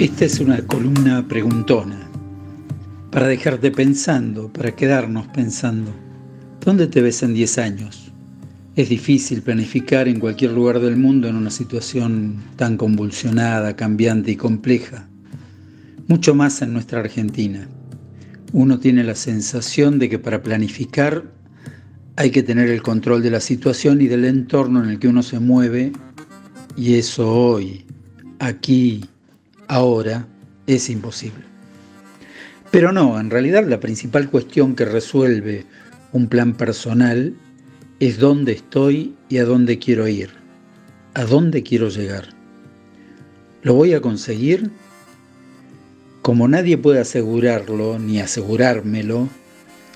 Esta es una columna preguntona, para dejarte pensando, para quedarnos pensando. ¿Dónde te ves en 10 años? Es difícil planificar en cualquier lugar del mundo en una situación tan convulsionada, cambiante y compleja. Mucho más en nuestra Argentina. Uno tiene la sensación de que para planificar hay que tener el control de la situación y del entorno en el que uno se mueve, y eso hoy, aquí, ahora es imposible. Pero no, en realidad la principal cuestión que resuelve un plan personal es dónde estoy y a dónde quiero ir, a dónde quiero llegar. ¿Lo voy a conseguir? Como nadie puede asegurarlo ni asegurármelo,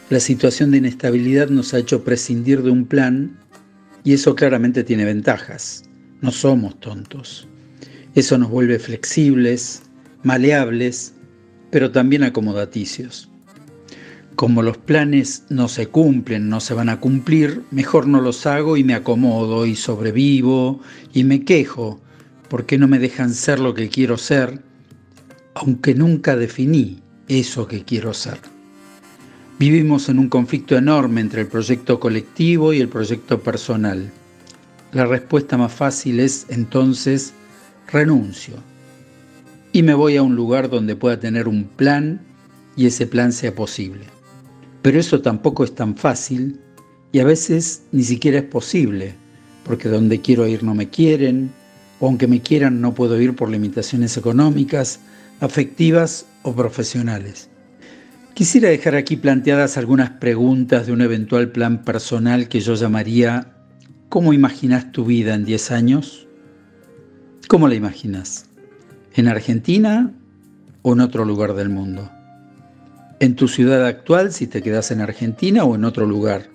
la situación de inestabilidad nos ha hecho prescindir de un plan y eso claramente tiene ventajas. No somos tontos. Eso nos vuelve flexibles, maleables, pero también acomodaticios. Como los planes no se cumplen, no se van a cumplir, mejor no los hago y me acomodo y sobrevivo y me quejo porque no me dejan ser lo que quiero ser, aunque nunca definí eso que quiero ser. Vivimos en un conflicto enorme entre el proyecto colectivo y el proyecto personal. La respuesta más fácil es entonces renuncio y me voy a un lugar donde pueda tener un plan y ese plan sea posible. Pero eso tampoco es tan fácil y a veces ni siquiera es posible, porque donde quiero ir no me quieren, o aunque me quieran no puedo ir por limitaciones económicas, afectivas o profesionales. Quisiera dejar aquí planteadas algunas preguntas de un eventual plan personal que yo llamaría ¿Cómo imaginas tu vida en 10 años? ¿Cómo la imaginas? ¿En Argentina o en otro lugar del mundo? ¿En tu ciudad actual si te quedas en Argentina o en otro lugar?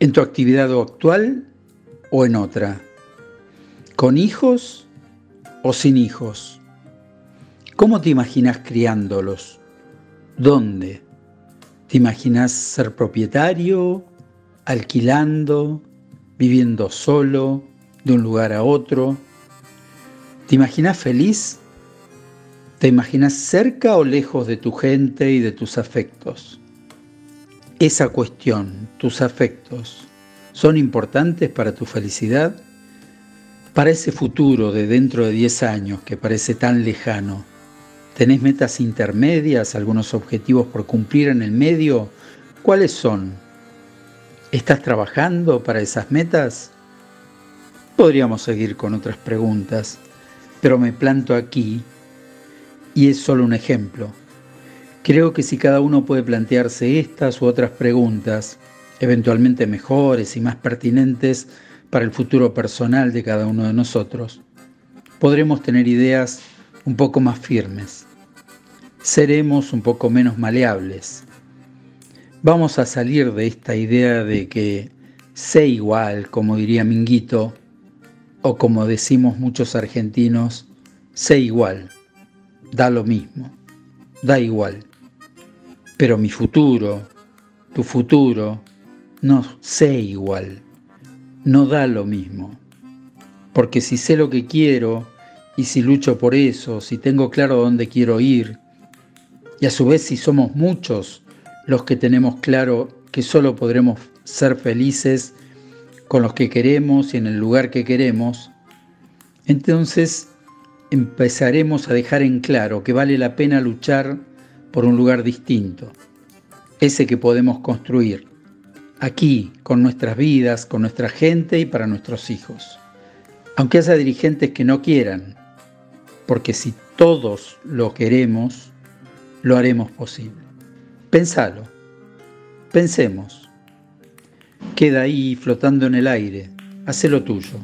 ¿En tu actividad actual o en otra? ¿Con hijos o sin hijos? ¿Cómo te imaginas criándolos? ¿Dónde? ¿Te imaginas ser propietario, alquilando, viviendo solo, de un lugar a otro? ¿Te imaginas feliz? ¿Te imaginas cerca o lejos de tu gente y de tus afectos? Esa cuestión, tus afectos, ¿son importantes para tu felicidad? Para ese futuro de dentro de 10 años que parece tan lejano, ¿tenés metas intermedias, algunos objetivos por cumplir en el medio? ¿Cuáles son? ¿Estás trabajando para esas metas? Podríamos seguir con otras preguntas, pero me planto aquí y es solo un ejemplo. Creo que si cada uno puede plantearse estas u otras preguntas, eventualmente mejores y más pertinentes para el futuro personal de cada uno de nosotros, podremos tener ideas un poco más firmes. Seremos un poco menos maleables Vamos a salir de esta idea de que sé igual, como diría Minguito, o como decimos muchos argentinos, sé igual, da lo mismo, da igual. Pero mi futuro, tu futuro, no sé igual, no da lo mismo. Porque si sé lo que quiero y si lucho por eso, si tengo claro dónde quiero ir, y a su vez si somos muchos los que tenemos claro que solo podremos ser felices con los que queremos y en el lugar que queremos, entonces empezaremos a dejar en claro que vale la pena luchar por un lugar distinto, ese que podemos construir, aquí, con nuestras vidas, con nuestra gente y para nuestros hijos. Aunque haya dirigentes que no quieran, porque si todos lo queremos, lo haremos posible. Pensalo, pensemos. Queda ahí flotando en el aire, hacelo tuyo.